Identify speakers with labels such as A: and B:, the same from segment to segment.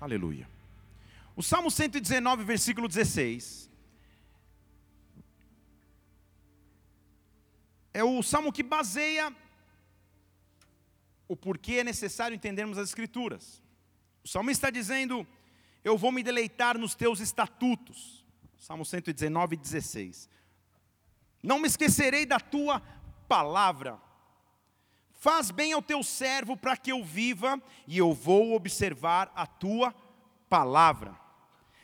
A: Aleluia. O Salmo 119, versículo 16. É o salmo que baseia o porquê é necessário entendermos as Escrituras. O salmo está dizendo: Eu vou me deleitar nos teus estatutos. Salmo 119, 16. Não me esquecerei da tua palavra. Faz bem ao teu servo para que eu viva, e eu vou observar a tua palavra.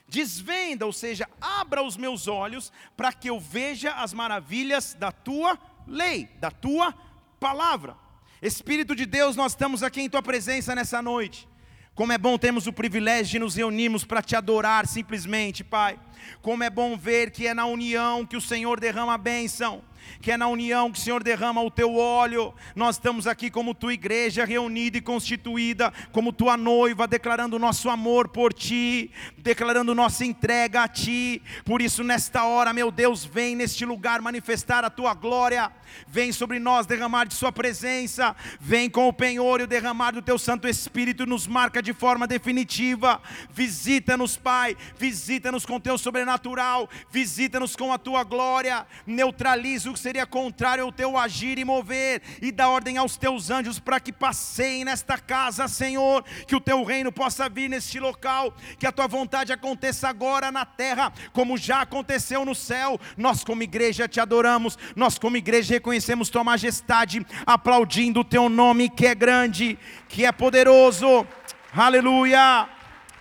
A: Desvenda, ou seja, abra os meus olhos para que eu veja as maravilhas da tua lei, da tua palavra. Espírito de Deus, nós estamos aqui em tua presença nessa noite. Como é bom termos o privilégio de nos reunirmos para te adorar simplesmente, Pai. Como é bom ver que é na união que o Senhor derrama a bênção que é na união que o Senhor derrama o teu óleo. Nós estamos aqui como tua igreja reunida e constituída, como tua noiva, declarando nosso amor por ti, declarando nossa entrega a ti. Por isso, nesta hora, meu Deus, vem neste lugar manifestar a tua glória, vem sobre nós derramar de Sua presença, vem com o penhor e o derramar do teu Santo Espírito, nos marca de forma definitiva. Visita-nos, Pai, visita-nos com teu sobrenatural, visita-nos com a tua glória, neutraliza que seria contrário ao teu agir e mover, e dá ordem aos teus anjos para que passeiem nesta casa, Senhor, que o teu reino possa vir neste local, que a tua vontade aconteça agora na terra, como já aconteceu no céu. Nós, como igreja, te adoramos, nós, como igreja, reconhecemos tua majestade, aplaudindo o teu nome que é grande, que é poderoso. Aleluia!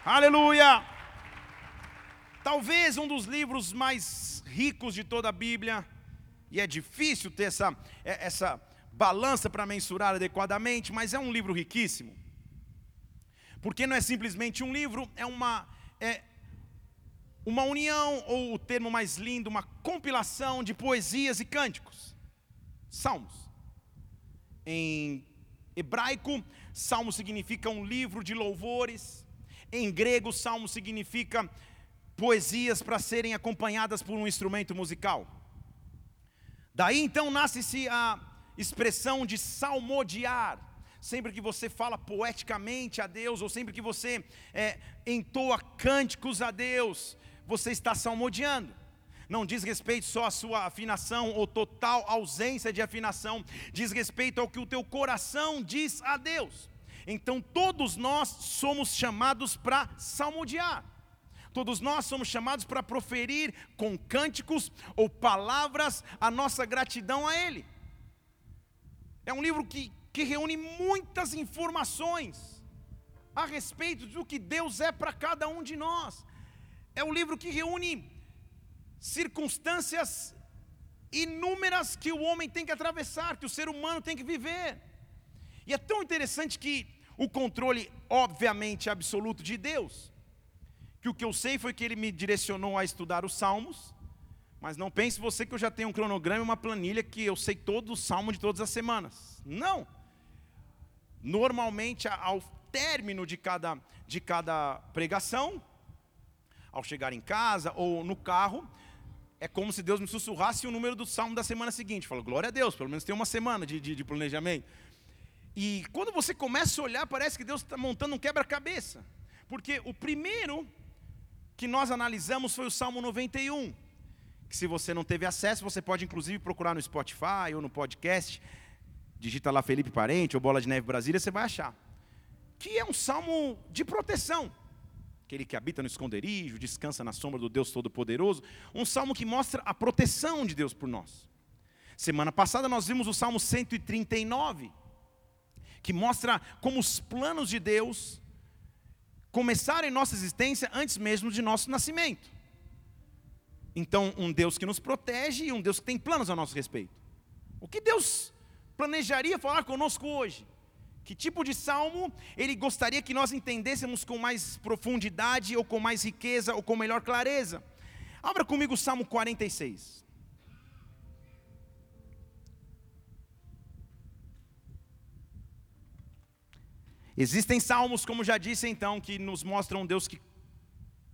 A: Aleluia! Talvez um dos livros mais ricos de toda a Bíblia e é difícil ter essa, é, essa balança para mensurar adequadamente, mas é um livro riquíssimo. Porque não é simplesmente um livro, é uma, é uma união, ou o termo mais lindo, uma compilação de poesias e cânticos. Salmos. Em hebraico, salmo significa um livro de louvores. Em grego, salmo significa poesias para serem acompanhadas por um instrumento musical. Daí então nasce-se a expressão de salmodiar. Sempre que você fala poeticamente a Deus, ou sempre que você é, entoa cânticos a Deus, você está salmodiando. Não diz respeito só à sua afinação ou total ausência de afinação, diz respeito ao que o teu coração diz a Deus. Então todos nós somos chamados para salmodiar. Todos nós somos chamados para proferir com cânticos ou palavras a nossa gratidão a Ele. É um livro que, que reúne muitas informações a respeito do que Deus é para cada um de nós. É um livro que reúne circunstâncias inúmeras que o homem tem que atravessar, que o ser humano tem que viver. E é tão interessante que o controle, obviamente, absoluto de Deus, que o que eu sei foi que ele me direcionou a estudar os salmos, mas não pense você que eu já tenho um cronograma e uma planilha que eu sei todo o salmo de todas as semanas. Não. Normalmente, ao término de cada, de cada pregação, ao chegar em casa ou no carro, é como se Deus me sussurrasse o número do salmo da semana seguinte. Falo, glória a Deus, pelo menos tem uma semana de, de, de planejamento. E quando você começa a olhar, parece que Deus está montando um quebra-cabeça. Porque o primeiro que nós analisamos foi o Salmo 91. Que se você não teve acesso, você pode inclusive procurar no Spotify ou no podcast. Digita lá Felipe Parente ou Bola de Neve Brasília, você vai achar. Que é um salmo de proteção. Aquele que habita no esconderijo, descansa na sombra do Deus Todo-Poderoso. Um salmo que mostra a proteção de Deus por nós. Semana passada nós vimos o Salmo 139, que mostra como os planos de Deus começaram em nossa existência antes mesmo de nosso nascimento. Então, um Deus que nos protege e um Deus que tem planos a nosso respeito. O que Deus planejaria falar conosco hoje? Que tipo de salmo ele gostaria que nós entendêssemos com mais profundidade, ou com mais riqueza, ou com melhor clareza? Abra comigo o Salmo 46. Existem salmos, como já disse então, que nos mostram um Deus que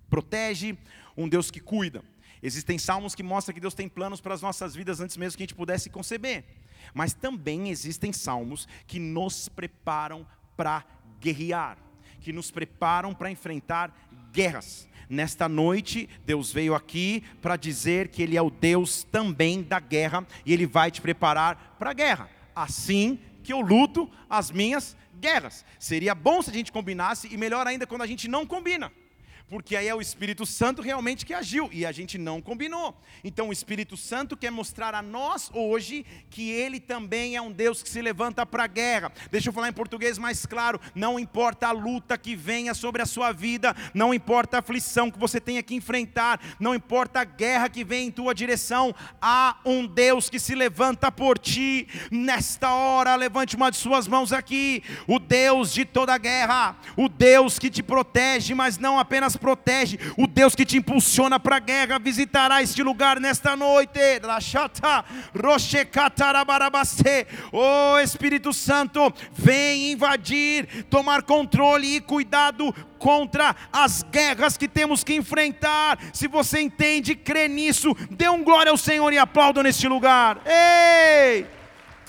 A: protege, um Deus que cuida. Existem salmos que mostram que Deus tem planos para as nossas vidas antes mesmo que a gente pudesse conceber. Mas também existem salmos que nos preparam para guerrear, que nos preparam para enfrentar guerras. Nesta noite, Deus veio aqui para dizer que Ele é o Deus também da guerra e Ele vai te preparar para a guerra. Assim que eu luto as minhas guerras. Seria bom se a gente combinasse e melhor ainda quando a gente não combina porque aí é o Espírito Santo realmente que agiu e a gente não combinou. Então o Espírito Santo quer mostrar a nós hoje que ele também é um Deus que se levanta para a guerra. Deixa eu falar em português mais claro: não importa a luta que venha sobre a sua vida, não importa a aflição que você tenha que enfrentar, não importa a guerra que vem em tua direção, há um Deus que se levanta por ti. Nesta hora, levante uma de suas mãos aqui, o Deus de toda a guerra, o Deus que te protege, mas não apenas protege, o Deus que te impulsiona para a guerra, visitará este lugar nesta noite. Oh Espírito Santo, vem invadir, tomar controle e cuidado contra as guerras que temos que enfrentar. Se você entende, crê nisso, dê um glória ao Senhor e aplauda neste lugar. Ei!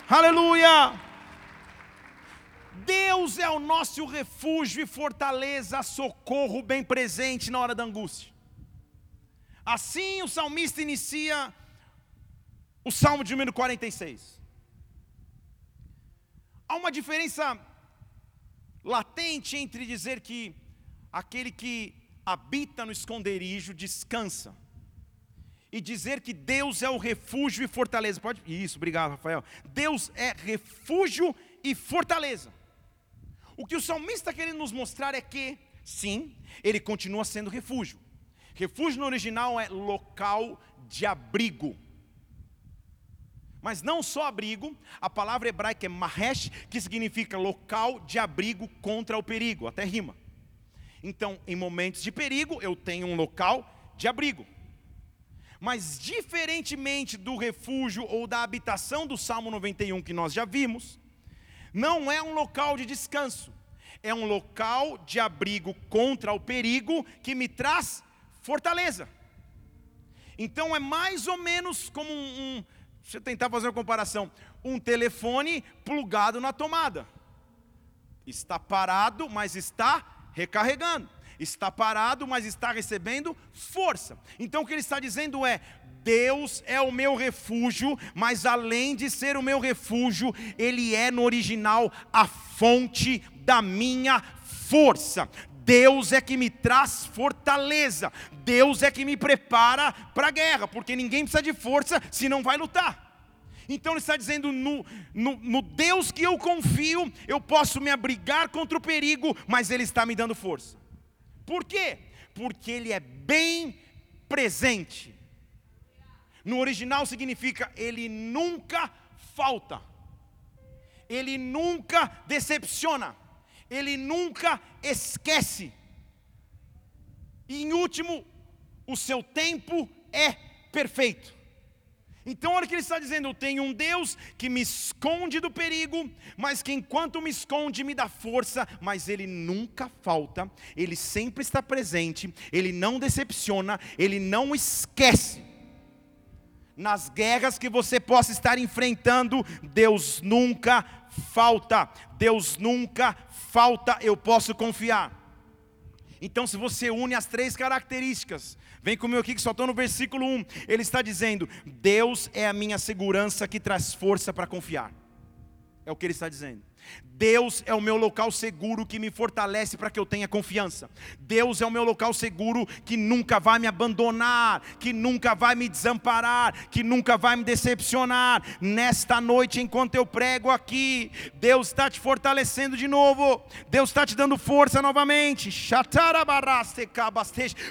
A: Aleluia! Deus é o nosso refúgio e fortaleza, socorro bem presente na hora da angústia. Assim o salmista inicia o salmo de número 46. Há uma diferença latente entre dizer que aquele que habita no esconderijo descansa e dizer que Deus é o refúgio e fortaleza. Pode? Isso, obrigado, Rafael. Deus é refúgio e fortaleza. O que o salmista está querendo nos mostrar é que, sim, ele continua sendo refúgio. Refúgio no original é local de abrigo. Mas não só abrigo, a palavra hebraica é mahesh, que significa local de abrigo contra o perigo, até rima. Então, em momentos de perigo, eu tenho um local de abrigo. Mas, diferentemente do refúgio ou da habitação do Salmo 91 que nós já vimos, não é um local de descanso, é um local de abrigo contra o perigo que me traz fortaleza. Então é mais ou menos como um, um deixa eu tentar fazer uma comparação, um telefone plugado na tomada. Está parado, mas está recarregando. Está parado, mas está recebendo força. Então o que ele está dizendo é: Deus é o meu refúgio, mas além de ser o meu refúgio, Ele é no original a fonte da minha força. Deus é que me traz fortaleza, Deus é que me prepara para a guerra, porque ninguém precisa de força se não vai lutar. Então ele está dizendo: no, no, no, Deus que eu confio, eu posso me abrigar contra o perigo, mas Ele está me dando força. Por quê? Porque Ele é bem presente. No original significa ele nunca falta, ele nunca decepciona, ele nunca esquece. E em último, o seu tempo é perfeito. Então, olha o que ele está dizendo: eu tenho um Deus que me esconde do perigo, mas que enquanto me esconde me dá força, mas ele nunca falta, ele sempre está presente, ele não decepciona, ele não esquece nas guerras que você possa estar enfrentando, Deus nunca falta, Deus nunca falta, eu posso confiar. Então, se você une as três características, vem comigo aqui que só estou no versículo 1, ele está dizendo: Deus é a minha segurança que traz força para confiar. É o que ele está dizendo. Deus é o meu local seguro que me fortalece para que eu tenha confiança. Deus é o meu local seguro que nunca vai me abandonar, que nunca vai me desamparar, que nunca vai me decepcionar. Nesta noite, enquanto eu prego aqui, Deus está te fortalecendo de novo, Deus está te dando força novamente.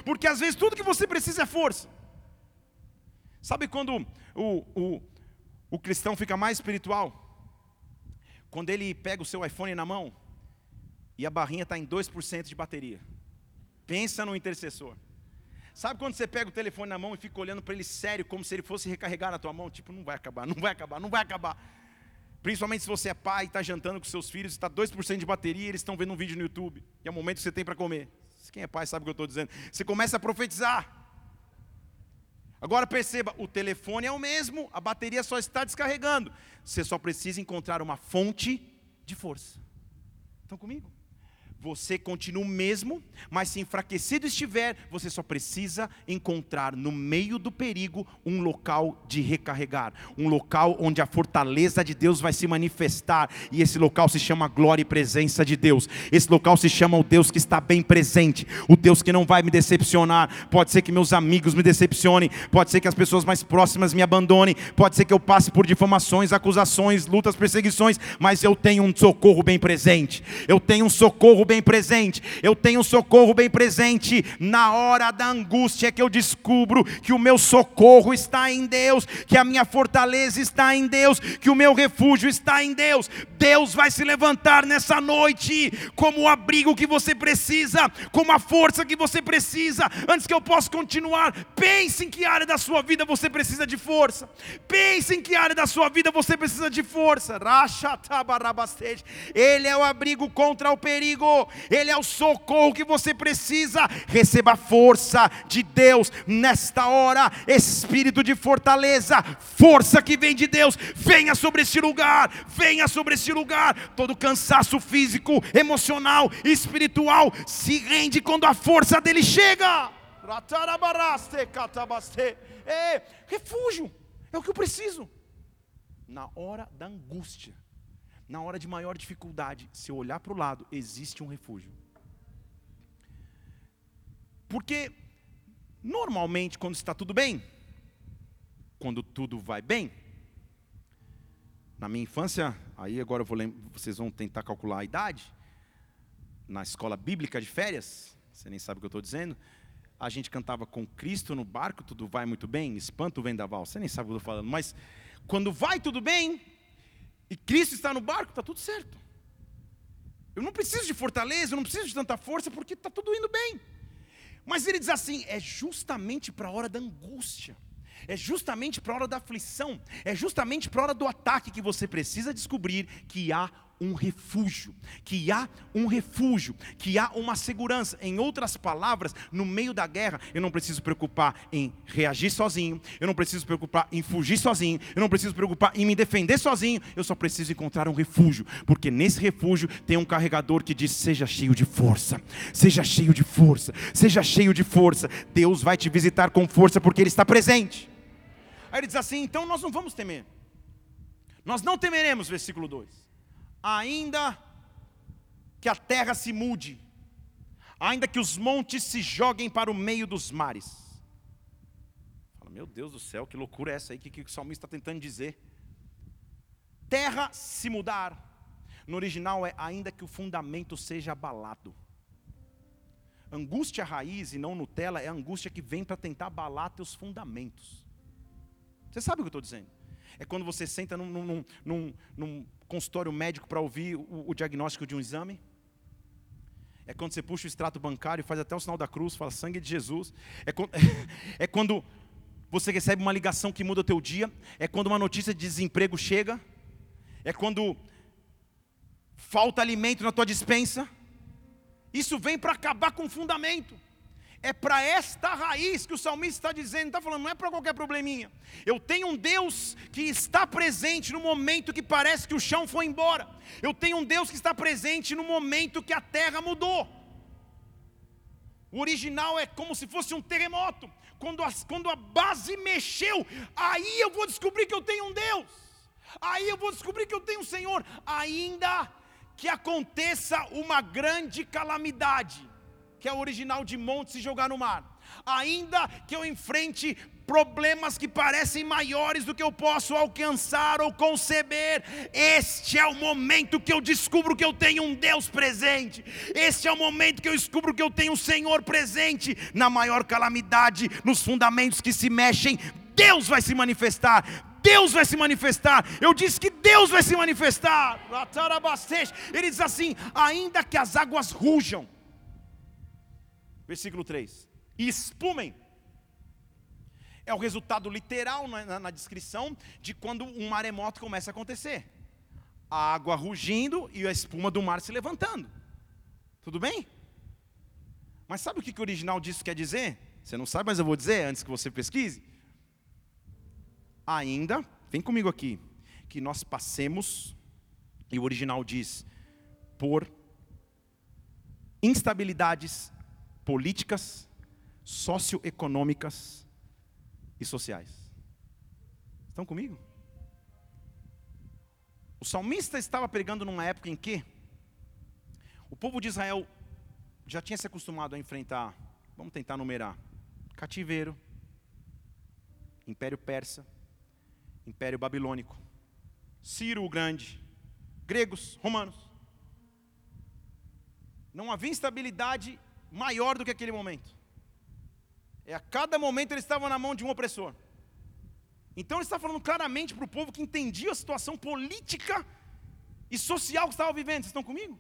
A: Porque às vezes tudo que você precisa é força. Sabe quando o, o, o cristão fica mais espiritual? Quando ele pega o seu iPhone na mão e a barrinha está em 2% de bateria. Pensa no intercessor. Sabe quando você pega o telefone na mão e fica olhando para ele sério, como se ele fosse recarregar na tua mão? Tipo, não vai acabar, não vai acabar, não vai acabar. Principalmente se você é pai e está jantando com seus filhos, está 2% de bateria e eles estão vendo um vídeo no YouTube. E é o momento que você tem para comer. Quem é pai sabe o que eu estou dizendo. Você começa a profetizar. Agora perceba, o telefone é o mesmo, a bateria só está descarregando. Você só precisa encontrar uma fonte de força. Estão comigo? Você continua o mesmo, mas se enfraquecido estiver, você só precisa encontrar no meio do perigo um local de recarregar, um local onde a fortaleza de Deus vai se manifestar, e esse local se chama glória e presença de Deus. Esse local se chama o Deus que está bem presente, o Deus que não vai me decepcionar. Pode ser que meus amigos me decepcionem, pode ser que as pessoas mais próximas me abandonem, pode ser que eu passe por difamações, acusações, lutas, perseguições, mas eu tenho um socorro bem presente. Eu tenho um socorro bem presente. Eu tenho socorro bem presente na hora da angústia que eu descubro que o meu socorro está em Deus, que a minha fortaleza está em Deus, que o meu refúgio está em Deus. Deus vai se levantar nessa noite como o abrigo que você precisa, como a força que você precisa. Antes que eu possa continuar, pense em que área da sua vida você precisa de força. Pense em que área da sua vida você precisa de força. Ele é o abrigo contra o perigo. Ele é o socorro que você precisa. Receba a força de Deus nesta hora, espírito de fortaleza, força que vem de Deus, venha sobre este lugar, venha sobre este lugar. Todo cansaço físico, emocional, espiritual se rende quando a força dele chega. É, refúgio, é o que eu preciso. Na hora da angústia na hora de maior dificuldade, se eu olhar para o lado, existe um refúgio. Porque, normalmente, quando está tudo bem, quando tudo vai bem, na minha infância, aí agora eu vou vocês vão tentar calcular a idade, na escola bíblica de férias, você nem sabe o que eu estou dizendo, a gente cantava com Cristo no barco, tudo vai muito bem, espanta o vendaval, você nem sabe o que eu estou falando, mas quando vai tudo bem, e Cristo está no barco, está tudo certo. Eu não preciso de fortaleza, eu não preciso de tanta força, porque está tudo indo bem. Mas ele diz assim: é justamente para a hora da angústia, é justamente para a hora da aflição, é justamente para a hora do ataque que você precisa descobrir que há um refúgio, que há um refúgio, que há uma segurança. Em outras palavras, no meio da guerra, eu não preciso preocupar em reagir sozinho, eu não preciso preocupar em fugir sozinho, eu não preciso preocupar em me defender sozinho, eu só preciso encontrar um refúgio, porque nesse refúgio tem um carregador que diz: seja cheio de força, seja cheio de força, seja cheio de força. Deus vai te visitar com força porque Ele está presente. Aí ele diz assim: então nós não vamos temer, nós não temeremos, versículo 2 ainda que a terra se mude, ainda que os montes se joguem para o meio dos mares. Fala, meu Deus do céu, que loucura é essa aí que, que o salmista está tentando dizer? Terra se mudar, no original é ainda que o fundamento seja abalado. Angústia raiz e não Nutella é a angústia que vem para tentar abalar teus fundamentos. Você sabe o que eu estou dizendo? É quando você senta num, num, num consultório médico para ouvir o, o, diagnóstico de um exame. É quando você puxa o extrato bancário faz até o sinal da cruz, fala sangue de Jesus. É quando, é quando você recebe uma ligação que muda o teu dia. É quando uma notícia de desemprego chega. É quando falta alimento na tua dispensa. Isso vem para acabar com o fundamento. É para esta raiz que o salmista está dizendo, está falando, não é para qualquer probleminha. Eu tenho um Deus que está presente no momento que parece que o chão foi embora. Eu tenho um Deus que está presente no momento que a terra mudou. O original é como se fosse um terremoto. Quando a, quando a base mexeu, aí eu vou descobrir que eu tenho um Deus. Aí eu vou descobrir que eu tenho um Senhor. Ainda que aconteça uma grande calamidade que é o original de monte, se jogar no mar. Ainda que eu enfrente problemas que parecem maiores do que eu posso alcançar ou conceber, este é o momento que eu descubro que eu tenho um Deus presente. Este é o momento que eu descubro que eu tenho um Senhor presente na maior calamidade, nos fundamentos que se mexem. Deus vai se manifestar, Deus vai se manifestar. Eu disse que Deus vai se manifestar. Ele diz assim: ainda que as águas rujam, Versículo 3: E espumem. É o resultado literal na, na, na descrição de quando um maremoto começa a acontecer. A água rugindo e a espuma do mar se levantando. Tudo bem? Mas sabe o que, que o original disso quer dizer? Você não sabe, mas eu vou dizer antes que você pesquise. Ainda, vem comigo aqui, que nós passemos, e o original diz, por instabilidades políticas, socioeconômicas e sociais. Estão comigo? O salmista estava pregando numa época em que o povo de Israel já tinha se acostumado a enfrentar, vamos tentar numerar, cativeiro, Império Persa, Império Babilônico, Ciro o Grande, gregos, romanos. Não havia instabilidade maior do que aquele momento. É a cada momento eles estavam na mão de um opressor. Então ele está falando claramente para o povo que entendia a situação política e social que estava vivendo. Vocês estão comigo?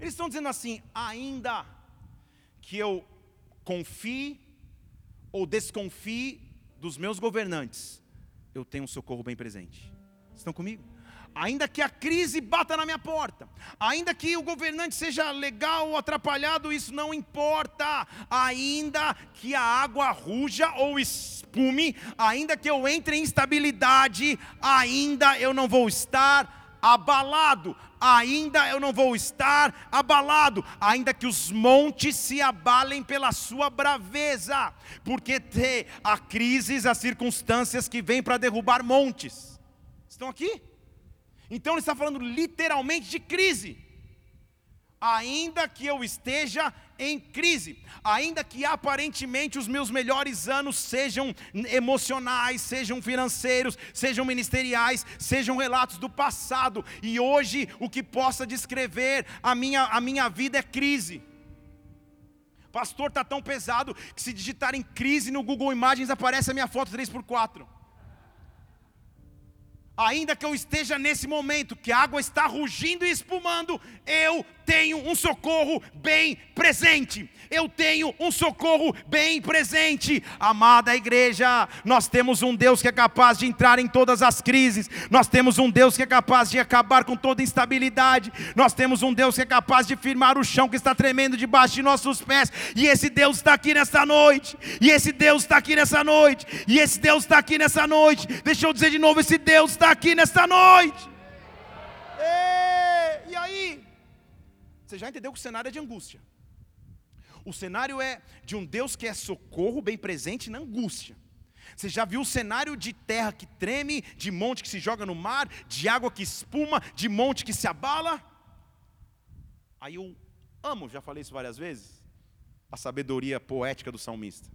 A: Eles estão dizendo assim: ainda que eu confie ou desconfie dos meus governantes, eu tenho um socorro bem presente. Vocês estão comigo? Ainda que a crise bata na minha porta, ainda que o governante seja legal ou atrapalhado, isso não importa, ainda que a água ruja ou espume, ainda que eu entre em instabilidade, ainda eu não vou estar abalado, ainda eu não vou estar abalado, ainda que os montes se abalem pela sua braveza, porque a crises, as circunstâncias que vêm para derrubar montes. Estão aqui? Então ele está falando literalmente de crise. Ainda que eu esteja em crise, ainda que aparentemente os meus melhores anos sejam emocionais, sejam financeiros, sejam ministeriais, sejam relatos do passado, e hoje o que possa descrever a minha, a minha vida é crise. Pastor, está tão pesado que se digitar em crise no Google Imagens aparece a minha foto 3x4 ainda que eu esteja nesse momento que a água está rugindo e espumando, eu tenho um socorro bem presente. Eu tenho um socorro bem presente. Amada igreja, nós temos um Deus que é capaz de entrar em todas as crises. Nós temos um Deus que é capaz de acabar com toda instabilidade. Nós temos um Deus que é capaz de firmar o chão que está tremendo debaixo de nossos pés. E esse Deus está aqui nessa noite. E esse Deus está aqui nessa noite. E esse Deus está aqui nessa noite. Deixa eu dizer de novo: esse Deus está aqui nessa noite. E, e aí? Você já entendeu que o cenário é de angústia. O cenário é de um Deus que é socorro bem presente na angústia. Você já viu o cenário de terra que treme, de monte que se joga no mar, de água que espuma, de monte que se abala? Aí eu amo, já falei isso várias vezes, a sabedoria poética do salmista.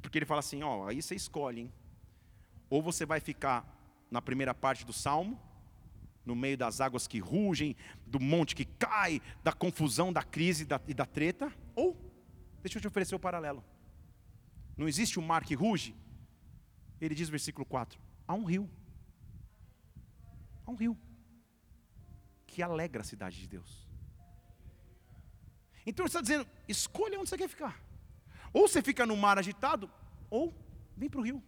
A: Porque ele fala assim: ó, aí você escolhe, hein? Ou você vai ficar na primeira parte do salmo, no meio das águas que rugem, do monte que cai, da confusão, da crise e da treta? Ou, deixa eu te oferecer o paralelo. Não existe um mar que ruge? Ele diz, versículo 4: há um rio. Há um rio que alegra a cidade de Deus. Então ele está dizendo: escolha onde você quer ficar. Ou você fica no mar agitado, ou vem para o rio.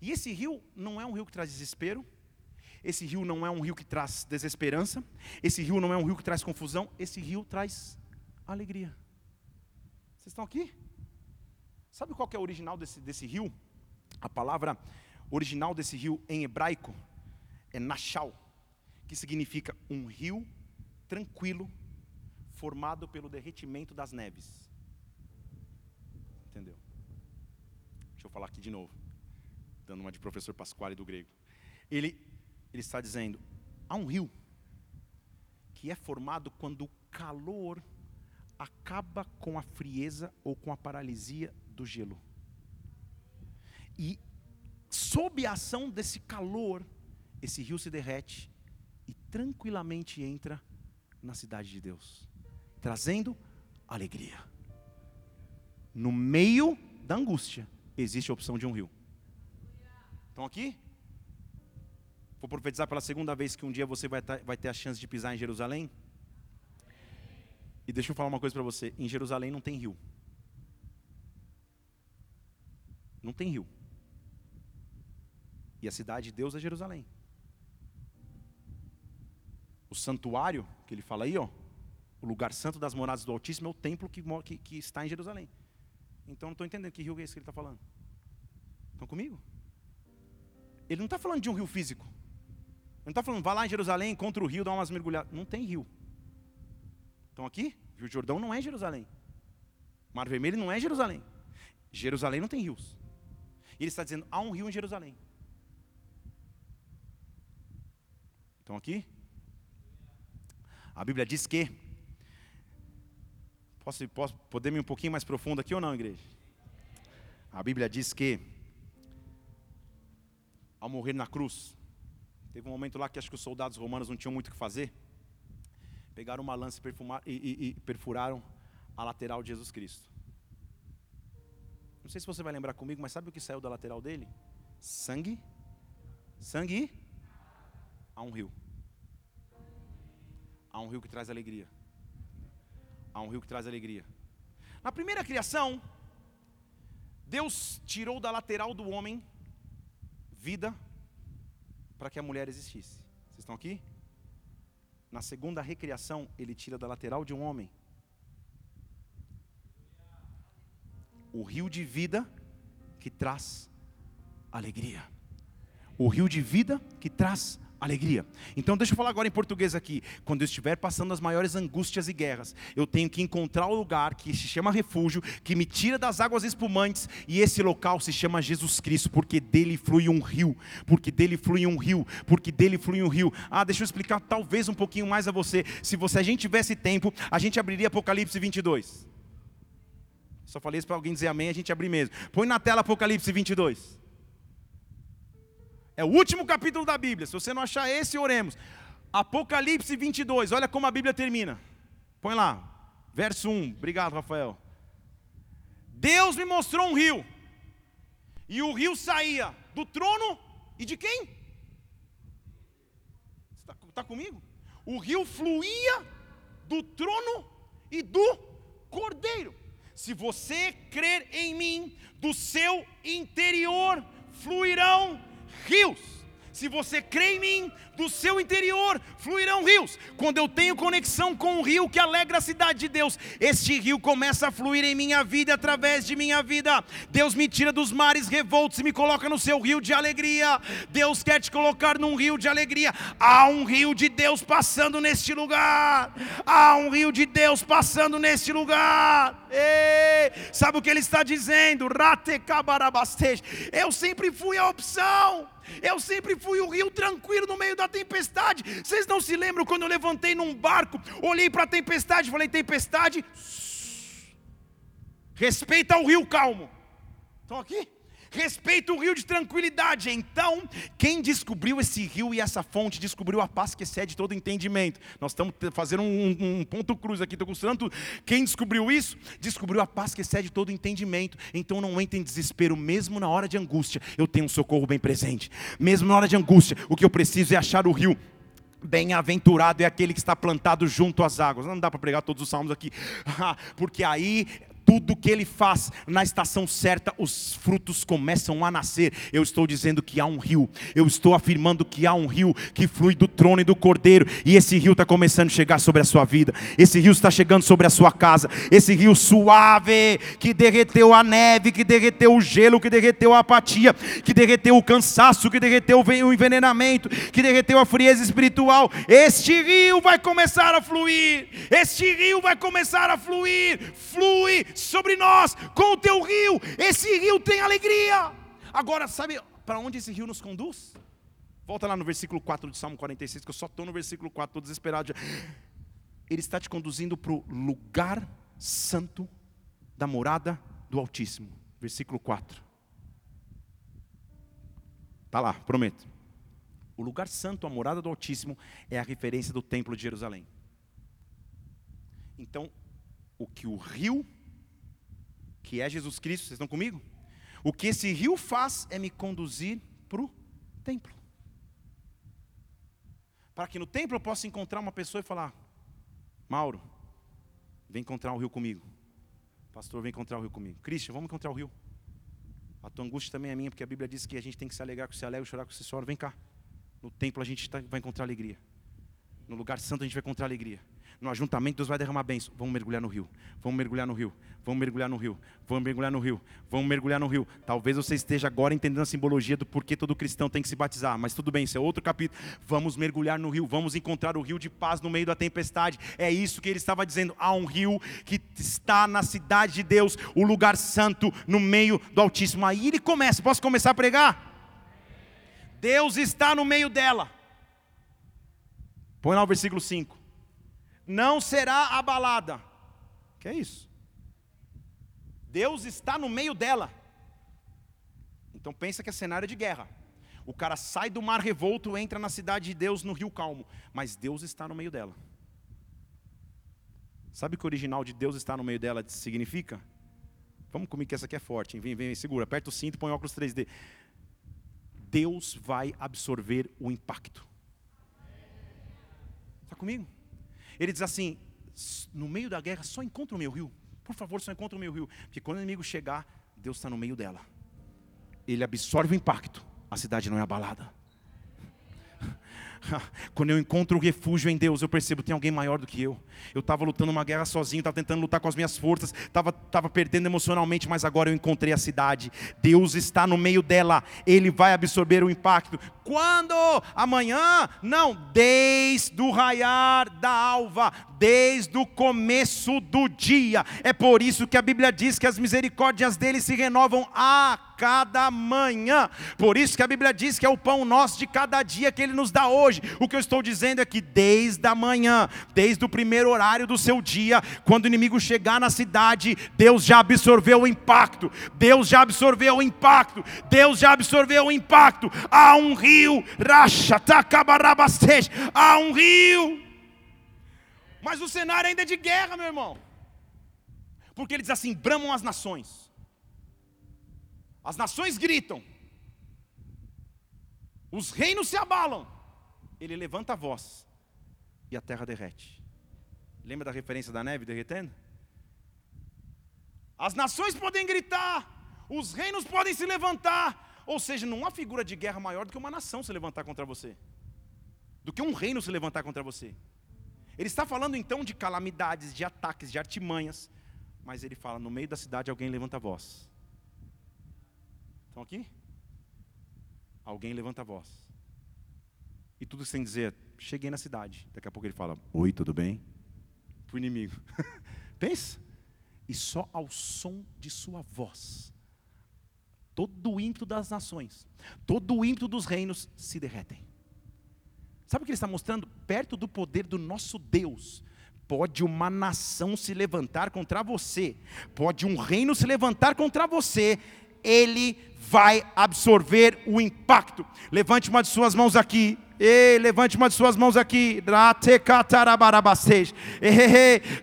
A: E esse rio não é um rio que traz desespero, esse rio não é um rio que traz desesperança, esse rio não é um rio que traz confusão, esse rio traz alegria. Vocês estão aqui? Sabe qual é o original desse, desse rio? A palavra original desse rio em hebraico é Nashal, que significa um rio tranquilo, formado pelo derretimento das neves. Entendeu? Deixa eu falar aqui de novo, dando uma de professor Pasquale do grego. Ele ele está dizendo: há um rio que é formado quando o calor acaba com a frieza ou com a paralisia do gelo. E sob a ação desse calor, esse rio se derrete e tranquilamente entra na cidade de Deus, trazendo alegria. No meio da angústia, existe a opção de um rio. Estão aqui? Vou profetizar pela segunda vez que um dia você vai, vai ter a chance de pisar em Jerusalém. E deixa eu falar uma coisa para você: em Jerusalém não tem rio. Não tem rio. E a cidade de Deus é Jerusalém. O santuário, que ele fala aí, ó, o lugar santo das moradas do Altíssimo é o templo que, que, que está em Jerusalém. Então não estou entendendo que rio é esse que ele está falando. Estão comigo? Ele não está falando de um rio físico. Não está falando, vá lá em Jerusalém, encontra o rio, dá umas mergulhadas. Não tem rio. Estão aqui? Rio Jordão não é Jerusalém. Mar Vermelho não é Jerusalém. Jerusalém não tem rios. E ele está dizendo: há um rio em Jerusalém. Estão aqui? A Bíblia diz que. Posso, posso poder ir um pouquinho mais profundo aqui ou não, igreja? A Bíblia diz que, ao morrer na cruz, teve um momento lá que acho que os soldados romanos não tinham muito o que fazer. Pegaram uma lança e, e, e perfuraram a lateral de Jesus Cristo. Não sei se você vai lembrar comigo, mas sabe o que saiu da lateral dele? Sangue, sangue há um rio. Há um rio que traz alegria. Há um rio que traz alegria. Na primeira criação, Deus tirou da lateral do homem vida para que a mulher existisse. Vocês estão aqui? Na segunda recriação, ele tira da lateral de um homem o rio de vida que traz alegria. O rio de vida que traz alegria. Então deixa eu falar agora em português aqui. Quando eu estiver passando as maiores angústias e guerras, eu tenho que encontrar o lugar que se chama refúgio, que me tira das águas espumantes, e esse local se chama Jesus Cristo, porque dele flui um rio, porque dele flui um rio, porque dele flui um rio. Ah, deixa eu explicar talvez um pouquinho mais a você. Se você a gente tivesse tempo, a gente abriria Apocalipse 22. Só falei isso para alguém dizer amém, a gente abrir mesmo. Põe na tela Apocalipse 22. É o último capítulo da Bíblia. Se você não achar esse, oremos. Apocalipse 22. Olha como a Bíblia termina. Põe lá. Verso 1. Obrigado, Rafael. Deus me mostrou um rio. E o rio saía do trono e de quem? Está tá comigo? O rio fluía do trono e do cordeiro. Se você crer em mim, do seu interior fluirão rios. Se você crê em mim, do seu interior fluirão rios. Quando eu tenho conexão com o rio que alegra a cidade de Deus, este rio começa a fluir em minha vida, através de minha vida. Deus me tira dos mares revoltos e me coloca no seu rio de alegria. Deus quer te colocar num rio de alegria. Há um rio de Deus passando neste lugar. Há um rio de Deus passando neste lugar. Sabe o que ele está dizendo? Eu sempre fui a opção. Eu sempre fui o rio tranquilo no meio da tempestade. Vocês não se lembram quando eu levantei num barco, olhei para a tempestade falei: tempestade, respeita o rio calmo. Estão aqui? Respeita o rio de tranquilidade. Então, quem descobriu esse rio e essa fonte, descobriu a paz que excede todo entendimento. Nós estamos fazendo um, um ponto cruz aqui, estou gostando. Quem descobriu isso, descobriu a paz que excede todo entendimento. Então, não entre em desespero, mesmo na hora de angústia, eu tenho um socorro bem presente. Mesmo na hora de angústia, o que eu preciso é achar o rio Bem-aventurado é aquele que está plantado junto às águas. Não dá para pregar todos os salmos aqui, porque aí tudo que ele faz na estação certa, os frutos começam a nascer. Eu estou dizendo que há um rio, eu estou afirmando que há um rio que flui do trono e do cordeiro, e esse rio está começando a chegar sobre a sua vida, esse rio está chegando sobre a sua casa, esse rio suave que derreteu a neve, que derreteu o gelo, que derreteu a apatia, que derreteu o cansaço, que derreteu o envenenamento, que derreteu a frieza espiritual. Este rio vai começar a fluir, este rio vai começar a fluir, flui sobre nós com o teu rio. Esse rio tem alegria. Agora, sabe para onde esse rio nos conduz? Volta lá no versículo 4 de Salmo 46, que eu só estou no versículo 4, estou desesperado. Ele está te conduzindo para o lugar santo da morada do Altíssimo. Versículo 4. Está lá, prometo. O lugar santo, a morada do Altíssimo, é a referência do templo de Jerusalém. Então, o que o rio que é Jesus Cristo, vocês estão comigo? O que esse rio faz é me conduzir para o templo. Para que no templo eu possa encontrar uma pessoa e falar: Mauro, vem encontrar o rio comigo. Pastor, vem encontrar o rio comigo. Cristian, vamos encontrar o rio. A tua angústia também é minha, porque a Bíblia diz que a gente tem que se alegrar com se alegra, chorar com se chora. Vem cá. No templo a gente tá, vai encontrar alegria. No lugar santo a gente vai encontrar alegria. No ajuntamento, Deus vai derramar bênção. Vamos mergulhar no rio, vamos mergulhar no rio, vamos mergulhar no rio, vamos mergulhar no rio, vamos mergulhar no rio. Talvez você esteja agora entendendo a simbologia do porquê todo cristão tem que se batizar, mas tudo bem, isso é outro capítulo. Vamos mergulhar no rio, vamos encontrar o rio de paz no meio da tempestade. É isso que ele estava dizendo. Há um rio que está na cidade de Deus, o lugar santo, no meio do Altíssimo. Aí ele começa, posso começar a pregar? Deus está no meio dela. Põe lá o versículo 5. Não será abalada. Que é isso? Deus está no meio dela. Então pensa que é cenário de guerra. O cara sai do mar revolto, entra na cidade de Deus no rio calmo, mas Deus está no meio dela. Sabe o que o original de Deus está no meio dela significa? Vamos comigo que essa aqui é forte? Vem, vem, segura, aperta o cinto, põe óculos 3D. Deus vai absorver o impacto. Está comigo? Ele diz assim: no meio da guerra só encontra o meu rio. Por favor, só encontra o meu rio. Porque quando o inimigo chegar, Deus está no meio dela. Ele absorve o impacto, a cidade não é abalada. Quando eu encontro o refúgio em Deus, eu percebo que tem alguém maior do que eu. Eu estava lutando uma guerra sozinho, estava tentando lutar com as minhas forças, estava tava perdendo emocionalmente, mas agora eu encontrei a cidade. Deus está no meio dela, Ele vai absorver o impacto. Quando? Amanhã? Não, desde o raiar da alva, desde o começo do dia. É por isso que a Bíblia diz que as misericórdias dele se renovam a cada manhã. Por isso que a Bíblia diz que é o pão nosso de cada dia que ele nos dá hoje. O que eu estou dizendo é que desde a manhã, desde o primeiro horário do seu dia, quando o inimigo chegar na cidade, Deus já absorveu o impacto. Deus já absorveu o impacto. Deus já absorveu o impacto. Há um rio, tacabarabastej, há um rio. Mas o cenário ainda é de guerra, meu irmão. Porque ele diz assim: bramam as nações. As nações gritam. Os reinos se abalam. Ele levanta a voz e a terra derrete. Lembra da referência da neve derretendo? As nações podem gritar, os reinos podem se levantar. Ou seja, não há figura de guerra maior do que uma nação se levantar contra você, do que um reino se levantar contra você. Ele está falando então de calamidades, de ataques, de artimanhas, mas ele fala: no meio da cidade alguém levanta a voz. Estão aqui? Alguém levanta a voz. E tudo sem dizer, cheguei na cidade. Daqui a pouco ele fala: Oi, tudo bem? Para o inimigo. Pensa. E só ao som de sua voz, todo o ímpeto das nações, todo o ímpeto dos reinos se derretem. Sabe o que ele está mostrando? Perto do poder do nosso Deus, pode uma nação se levantar contra você, pode um reino se levantar contra você, ele vai absorver o impacto. Levante uma de suas mãos aqui Ei, levante uma de suas mãos aqui.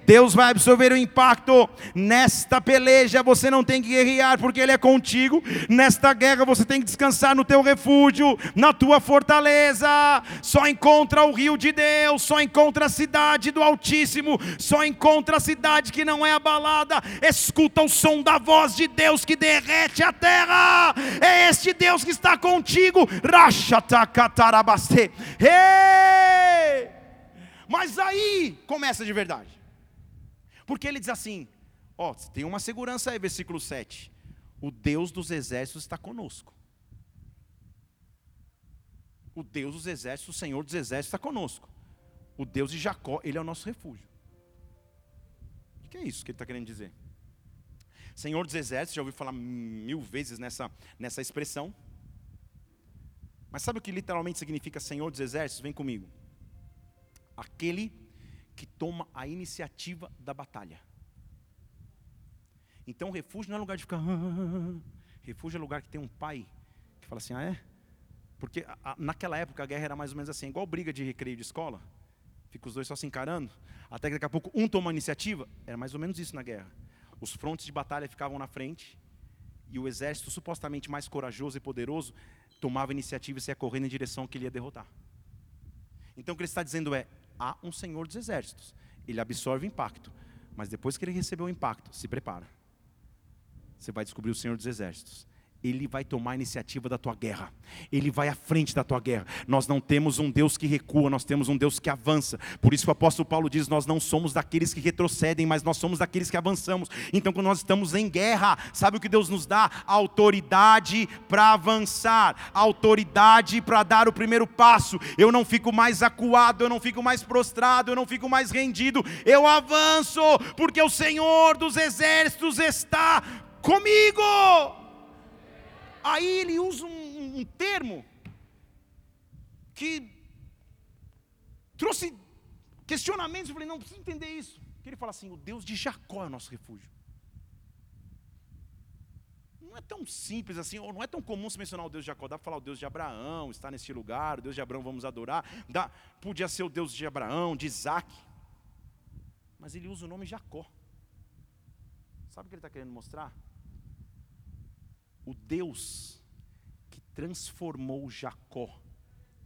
A: Deus vai absorver o impacto. Nesta peleja você não tem que guerrear porque Ele é contigo. Nesta guerra você tem que descansar no teu refúgio, na tua fortaleza. Só encontra o rio de Deus, só encontra a cidade do Altíssimo, só encontra a cidade que não é abalada. Escuta o som da voz de Deus que derrete a terra. É este Deus que está contigo. Racha Hey! Mas aí começa de verdade. Porque ele diz assim: ó, tem uma segurança aí, versículo 7. O Deus dos exércitos está conosco. O Deus dos exércitos, o Senhor dos exércitos está conosco. O Deus de Jacó, ele é o nosso refúgio. O que é isso que ele está querendo dizer? Senhor dos exércitos, já ouviu falar mil vezes nessa, nessa expressão. Mas sabe o que literalmente significa Senhor dos Exércitos? Vem comigo. Aquele que toma a iniciativa da batalha. Então, refúgio não é lugar de ficar. refúgio é lugar que tem um pai que fala assim: ah, é? Porque a, a, naquela época a guerra era mais ou menos assim, igual briga de recreio de escola. Fica os dois só se encarando. Até que daqui a pouco um toma a iniciativa. Era mais ou menos isso na guerra. Os frontes de batalha ficavam na frente. E o exército supostamente mais corajoso e poderoso tomava iniciativa e saia correndo em direção que ele ia derrotar. Então o que ele está dizendo é: há um Senhor dos exércitos, ele absorve impacto, mas depois que ele recebeu o impacto, se prepara. Você vai descobrir o Senhor dos exércitos. Ele vai tomar a iniciativa da tua guerra. Ele vai à frente da tua guerra. Nós não temos um Deus que recua, nós temos um Deus que avança. Por isso o apóstolo Paulo diz: Nós não somos daqueles que retrocedem, mas nós somos daqueles que avançamos. Então, quando nós estamos em guerra, sabe o que Deus nos dá? Autoridade para avançar, autoridade para dar o primeiro passo. Eu não fico mais acuado, eu não fico mais prostrado, eu não fico mais rendido. Eu avanço, porque o Senhor dos exércitos está comigo. Aí ele usa um, um termo que trouxe questionamentos. Eu falei, não, preciso entender isso. Que ele fala assim: o Deus de Jacó é o nosso refúgio. Não é tão simples assim, ou não é tão comum se mencionar o Deus de Jacó. Dá para falar o Deus de Abraão, está neste lugar, o Deus de Abraão vamos adorar. Dá, podia ser o Deus de Abraão, de Isaac. Mas ele usa o nome Jacó. Sabe o que ele está querendo mostrar? O Deus que transformou Jacó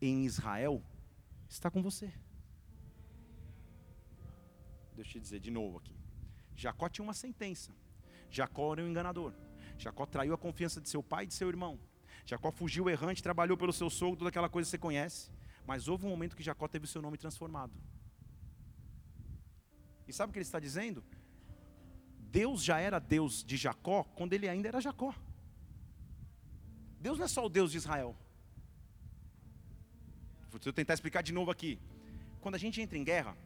A: em Israel está com você. Deixa eu te dizer de novo aqui. Jacó tinha uma sentença. Jacó era um enganador. Jacó traiu a confiança de seu pai e de seu irmão. Jacó fugiu errante, trabalhou pelo seu sogro, toda aquela coisa que você conhece. Mas houve um momento que Jacó teve o seu nome transformado. E sabe o que ele está dizendo? Deus já era Deus de Jacó quando ele ainda era Jacó. Deus não é só o Deus de Israel. Vou tentar explicar de novo aqui. Quando a gente entra em guerra,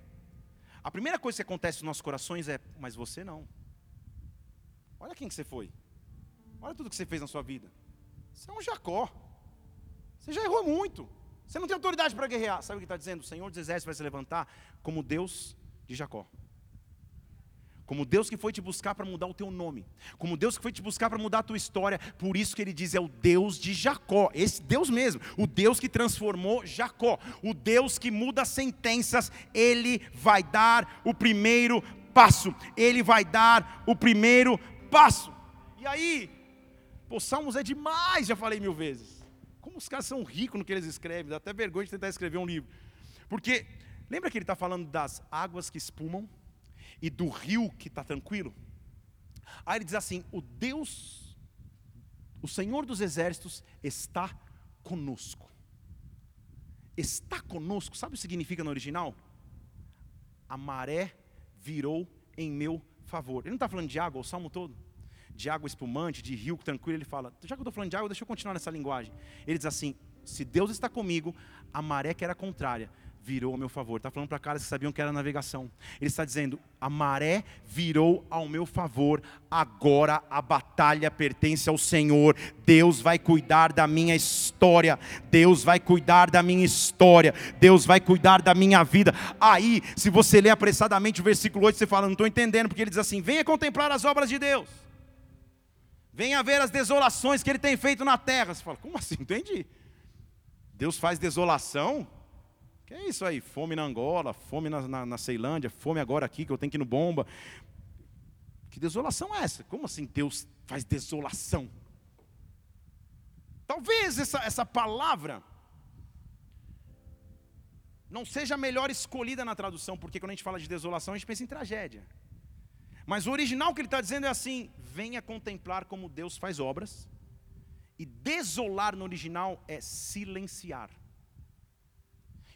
A: a primeira coisa que acontece nos nossos corações é: mas você não. Olha quem que você foi. Olha tudo que você fez na sua vida. Você é um Jacó. Você já errou muito. Você não tem autoridade para guerrear. Sabe o que está dizendo? O Senhor dos Exércitos vai se levantar como Deus de Jacó como Deus que foi te buscar para mudar o teu nome, como Deus que foi te buscar para mudar a tua história, por isso que ele diz é o Deus de Jacó, esse Deus mesmo, o Deus que transformou Jacó, o Deus que muda sentenças, ele vai dar o primeiro passo, ele vai dar o primeiro passo. E aí, pô, Salmos é demais, já falei mil vezes. Como os caras são ricos no que eles escrevem, dá até vergonha de tentar escrever um livro. Porque, lembra que ele está falando das águas que espumam? E do rio que está tranquilo. Aí ele diz assim: o Deus, o Senhor dos exércitos está conosco. Está conosco, sabe o que significa no original? A maré virou em meu favor. Ele não está falando de água o salmo todo? De água espumante, de rio tranquilo. Ele fala, já que eu estou falando de água, deixa eu continuar nessa linguagem. Ele diz assim: se Deus está comigo, a maré que era contrária virou ao meu favor. Está falando para caras que sabiam que era navegação. Ele está dizendo: a maré virou ao meu favor. Agora a batalha pertence ao Senhor. Deus vai cuidar da minha história. Deus vai cuidar da minha história. Deus vai cuidar da minha vida. Aí, se você ler apressadamente o versículo 8, você fala: não estou entendendo, porque ele diz assim: venha contemplar as obras de Deus. Venha ver as desolações que ele tem feito na terra. Você fala: como assim? Entendi. Deus faz desolação? Que é isso aí? Fome na Angola, fome na, na, na Ceilândia, fome agora aqui que eu tenho que ir no bomba. Que desolação é essa? Como assim Deus faz desolação? Talvez essa, essa palavra não seja a melhor escolhida na tradução, porque quando a gente fala de desolação, a gente pensa em tragédia. Mas o original que ele está dizendo é assim: venha contemplar como Deus faz obras, e desolar no original é silenciar.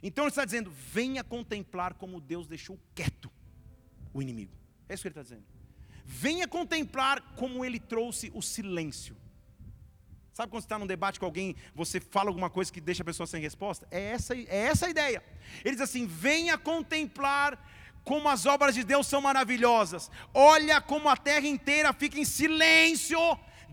A: Então ele está dizendo: venha contemplar como Deus deixou quieto o inimigo. É isso que ele está dizendo. Venha contemplar como ele trouxe o silêncio. Sabe quando você está num debate com alguém, você fala alguma coisa que deixa a pessoa sem resposta? É essa, é essa a ideia. Ele diz assim: venha contemplar como as obras de Deus são maravilhosas. Olha como a terra inteira fica em silêncio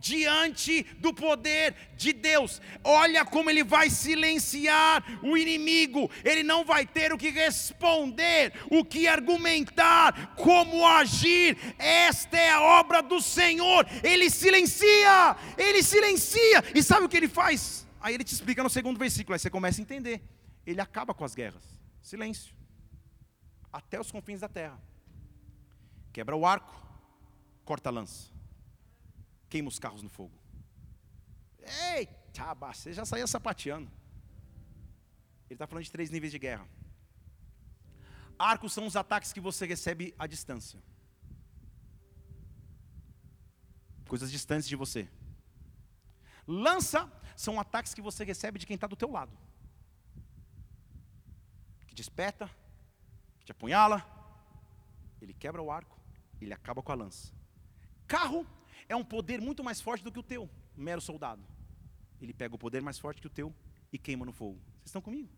A: diante do poder de Deus. Olha como ele vai silenciar o inimigo. Ele não vai ter o que responder, o que argumentar, como agir. Esta é a obra do Senhor. Ele silencia, ele silencia. E sabe o que ele faz? Aí ele te explica no segundo versículo, aí você começa a entender. Ele acaba com as guerras. Silêncio. Até os confins da terra. Quebra o arco, corta a lança queima os carros no fogo. Eita, você já saía sapateando. Ele está falando de três níveis de guerra. Arcos são os ataques que você recebe à distância. Coisas distantes de você. Lança são ataques que você recebe de quem está do teu lado. Que te espeta, que te apunhala, ele quebra o arco, ele acaba com a lança. Carro é um poder muito mais forte do que o teu, mero soldado. Ele pega o poder mais forte que o teu e queima no fogo. Vocês estão comigo?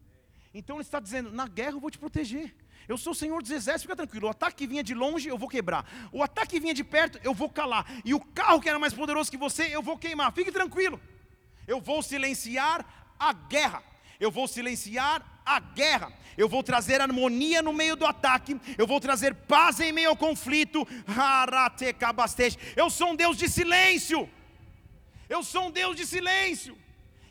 A: Então ele está dizendo: na guerra eu vou te proteger. Eu sou o Senhor dos exércitos, fica tranquilo. O ataque que vinha de longe, eu vou quebrar. O ataque que vinha de perto, eu vou calar. E o carro que era mais poderoso que você, eu vou queimar. Fique tranquilo. Eu vou silenciar a guerra. Eu vou silenciar a guerra. Eu vou trazer harmonia no meio do ataque. Eu vou trazer paz em meio ao conflito. Eu sou um Deus de silêncio. Eu sou um Deus de silêncio.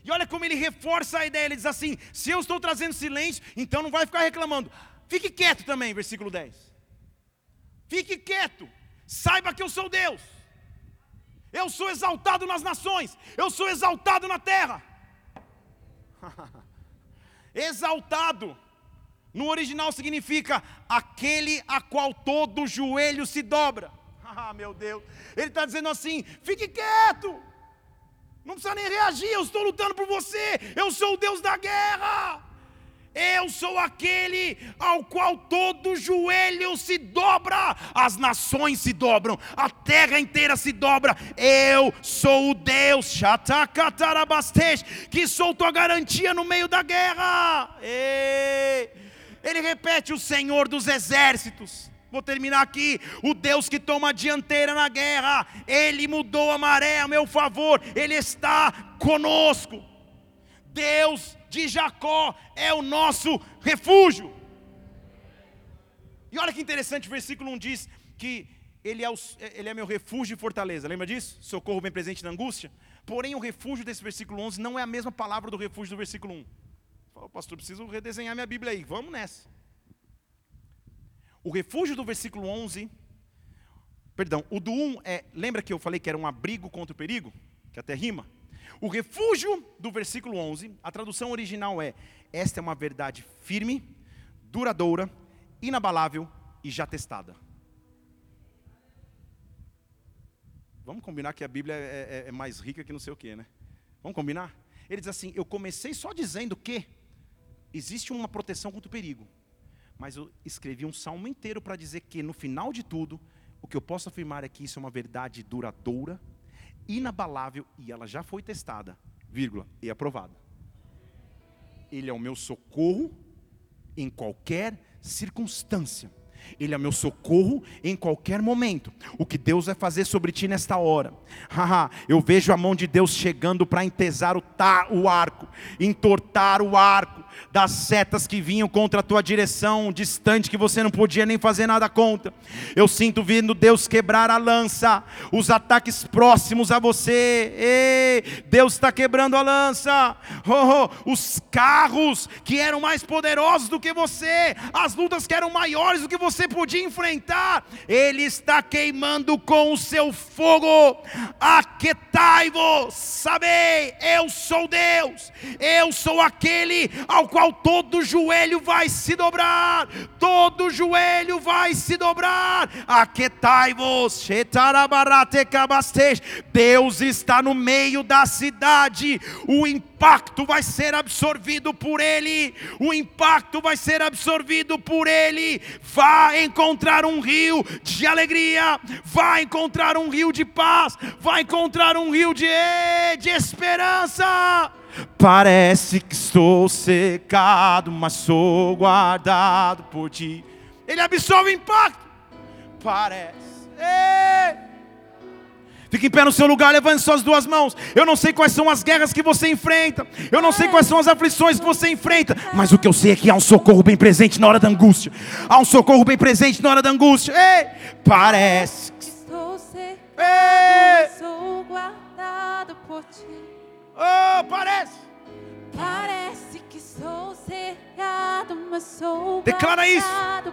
A: E olha como ele reforça a ideia. Ele diz assim: se eu estou trazendo silêncio, então não vai ficar reclamando. Fique quieto também, versículo 10. Fique quieto. Saiba que eu sou Deus. Eu sou exaltado nas nações. Eu sou exaltado na terra. exaltado. No original significa aquele a qual todo joelho se dobra. Ah, meu Deus. Ele está dizendo assim: fique quieto. Não precisa nem reagir, eu estou lutando por você. Eu sou o Deus da guerra. Eu sou aquele ao qual todo joelho se dobra, as nações se dobram, a terra inteira se dobra. Eu sou o Deus, que sou tua garantia no meio da guerra. Ele repete: o Senhor dos exércitos. Vou terminar aqui. O Deus que toma a dianteira na guerra, Ele mudou a maré a meu favor, Ele está conosco. Deus de Jacó é o nosso refúgio. E olha que interessante, o versículo 1 diz que ele é, o, ele é meu refúgio e fortaleza. Lembra disso? Socorro bem presente na angústia. Porém, o refúgio desse versículo 11 não é a mesma palavra do refúgio do versículo 1. Fala, pastor, preciso redesenhar minha Bíblia aí. Vamos nessa. O refúgio do versículo 11, perdão, o do 1 é, lembra que eu falei que era um abrigo contra o perigo? Que até rima. O refúgio do versículo 11, a tradução original é: Esta é uma verdade firme, duradoura, inabalável e já testada. Vamos combinar que a Bíblia é, é, é mais rica que não sei o que, né? Vamos combinar? Ele diz assim: Eu comecei só dizendo que existe uma proteção contra o perigo, mas eu escrevi um salmo inteiro para dizer que no final de tudo, o que eu posso afirmar é que isso é uma verdade duradoura, inabalável e ela já foi testada, vírgula, e aprovada. Ele é o meu socorro em qualquer circunstância. Ele é meu socorro em qualquer momento. O que Deus vai fazer sobre ti nesta hora? eu vejo a mão de Deus chegando para entesar o, o arco, entortar o arco das setas que vinham contra a tua direção, distante que você não podia nem fazer nada contra. Eu sinto vindo Deus quebrar a lança, os ataques próximos a você. Ei, Deus está quebrando a lança. Oh, oh, os carros que eram mais poderosos do que você, as lutas que eram maiores do que você podia enfrentar, Ele está queimando com o seu fogo. Aquetai-vos, sabei, eu sou Deus, eu sou aquele ao qual todo joelho vai se dobrar, todo joelho vai se dobrar. Aquetai-vos, Deus está no meio da cidade, o impacto vai ser absorvido por Ele, o impacto vai ser absorvido por Ele. Vai encontrar um rio de alegria, vai encontrar um rio de paz, vai encontrar um rio de, de esperança. Parece que estou secado, mas sou guardado por ti. Ele absorve o impacto. Parece. Ei! Fique em pé no seu lugar, levante suas duas mãos. Eu não sei quais são as guerras que você enfrenta. Eu não sei quais são as aflições que você enfrenta. Mas o que eu sei é que há um socorro bem presente na hora da angústia. Há um socorro bem presente na hora da angústia. Ei, parece que estou cercado, sou guardado por ti. Oh, parece. Parece que sou cercado, mas sou Declara isso.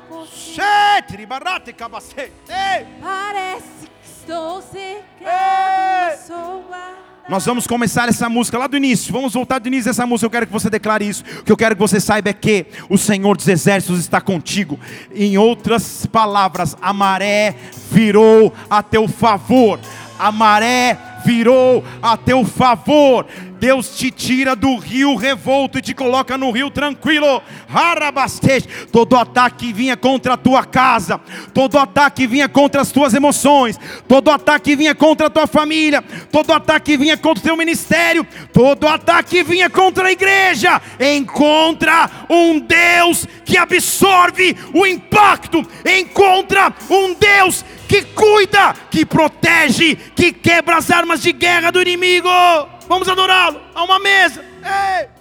A: Por ti. Parece estou cercado. Nós vamos começar essa música lá do início. Vamos voltar do início dessa música. Eu quero que você declare isso. O que eu quero que você saiba é que o Senhor dos Exércitos está contigo. Em outras palavras, a maré virou a teu favor. A maré virou a teu favor. Deus te tira do rio revolto e te coloca no rio tranquilo. Todo ataque vinha contra a tua casa, todo ataque vinha contra as tuas emoções, todo ataque vinha contra a tua família, todo ataque vinha contra o teu ministério, todo ataque vinha contra a igreja. Encontra um Deus que absorve o impacto, encontra um Deus que cuida, que protege, que quebra as armas de guerra do inimigo. Vamos adorá-lo a uma mesa. Ei!